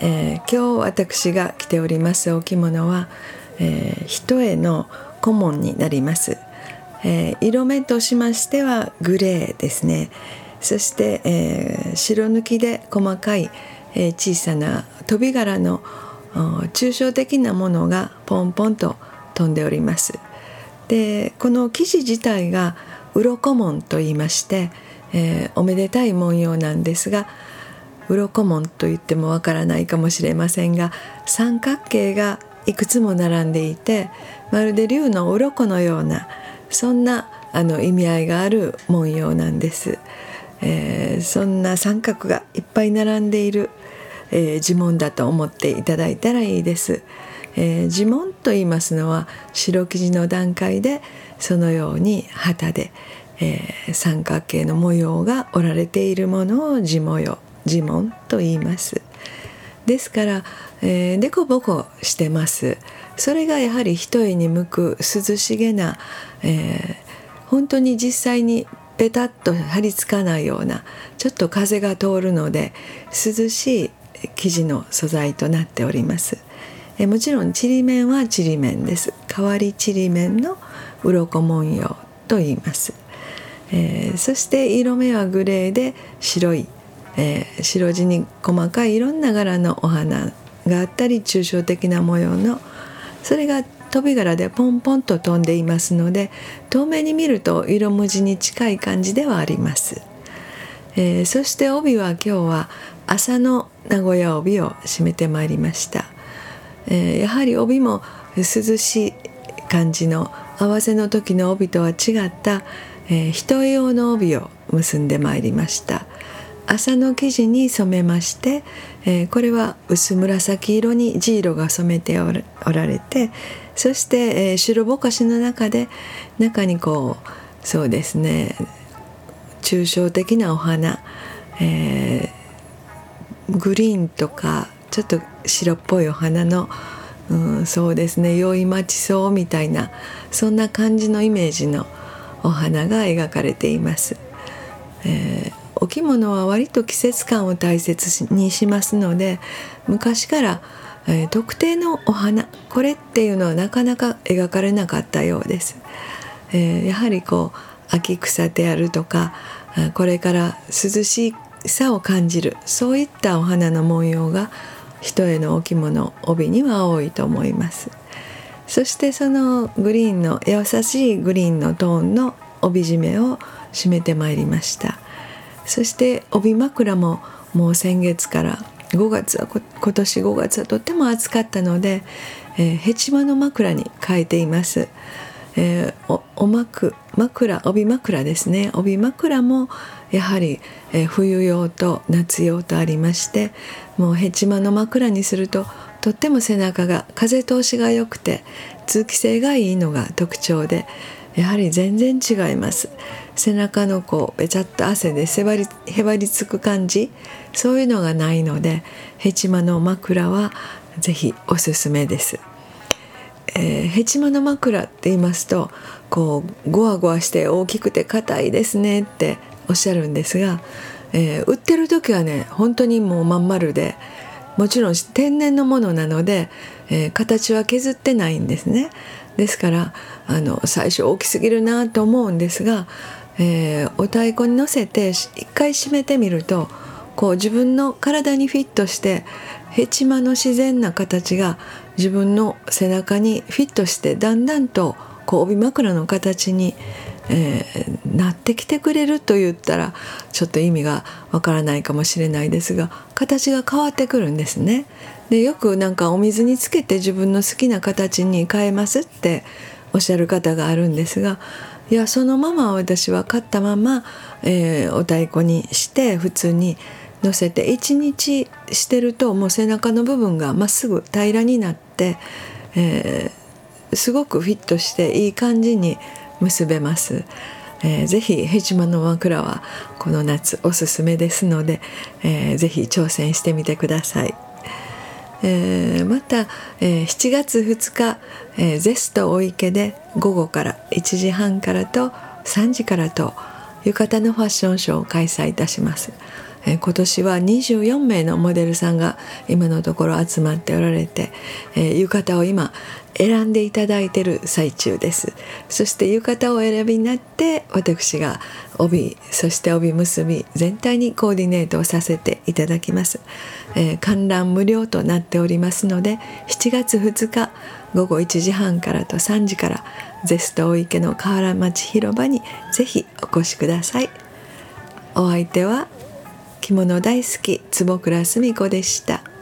えー、今日私が着ておりますお着物は、えー、一重の顧問になります。えー、色目としましてはグレーですね。そして、えー、白抜きで細かい、えー、小さな飛び柄の抽象的なものがポンポンと飛んでおります。でこの生地自体が鱗紋と言いまして、えー、おめでたい文様なんですが鱗紋と言ってもわからないかもしれませんが三角形がいくつも並んでいてまるで竜の鱗のようなそんなあの意味合いがある文様なんです、えー、そんな三角がいっぱい並んでいる、えー、呪文だと思っていただいたらいいです、えー、呪文と言いますのは白生地の段階でそのように旗で、えー、三角形の模様が織られているものを地模様。呪文と言いますですから、えー、デコボコしてますそれがやはり一重に向く涼しげな、えー、本当に実際にペタッと張り付かないようなちょっと風が通るので涼しい生地の素材となっております。えもちろんちりめんはちりめんです。代わりちりめんの鱗文様と言います。えー、そして色目はグレーで白い、えー、白地に細かいいろんな柄のお花があったり抽象的な模様のそれが飛び柄でポンポンと飛んでいますので遠目に見ると色文字に近い感じではあります、えー、そして帯は今日は朝の名古屋帯を締めてまいりました、えー、やはり帯も涼しい感じの合わせの時の帯とは違った、えー、人用の帯を結んでまいりました。麻の生地に染めまして、えー、これは薄紫色に地色が染めておられてそして、えー、白ぼかしの中で中にこうそうですね抽象的なお花、えー、グリーンとかちょっと白っぽいお花の、うん、そうですね宵町草みたいなそんな感じのイメージのお花が描かれています。えお着物は割と季節感を大切にしますので昔から、えー、特定のお花これっていうのはなかなか描かれなかったようです。えー、やはりこう秋草であるとかこれから涼しさを感じるそういったお花の文様が一重のお着物帯には多いと思いますそしてそのグリーンの優しいグリーンのトーンの帯締めを締めてまいりましたそして帯枕ももう先月から5月は今年5月はとっても暑かったので、えー、ヘチマの枕に変えています、えー、おお枕枕帯枕ですね。帯枕もやはり、えー、冬用と夏用とありましてもうヘチマの枕にするととっても背中が風通しが良くて通気性がいいのが特徴でやはり全然違います。背中のこうべちゃっと汗でせばりへばりつく感じそういうのがないのでヘチマの枕はぜひおすすめです、えー、ヘチマの枕って言いますとこうゴワゴワして大きくて硬いですねっておっしゃるんですが、えー、売ってる時はね本当にもうまん丸でもちろん天然のものなので、えー、形は削ってないんですね。ですからあの最初大きすぎるなと思うんですが、えー、お太鼓に乗せて一回締めてみるとこう自分の体にフィットしてヘチマの自然な形が自分の背中にフィットしてだんだんとこう帯枕の形に、えー、なってきてくれると言ったらちょっと意味がわからないかもしれないですが形が変わってくるんですね。でよくなんかお水につけて自分の好きな形に変えますっておっしゃる方があるんですがいやそのまま私は買ったまま、えー、お太鼓にして普通に乗せて1日してるともう背中の部分がまっすぐ平らになって、えー、すごくフィットしていい感じに結べます。えー、ぜひヘチマの枕はこの夏おすすめですので、えー、ぜひ挑戦してみてください。えー、また、えー、7月2日、えー、ゼスト大池で午後から1時半からと3時からと浴衣のファッションショーを開催いたします。え今年は24名のモデルさんが今のところ集まっておられて、え浴衣を今選んでいただいてる最中です。そして浴衣を選びになって私が帯そして帯結び全体にコーディネートをさせていただきます、えー、観覧無料となっておりますので7月2日午後1時半からと3時からゼスト大池の河原町広場にぜひお越しください。お相手は着物大好き坪倉澄子でした。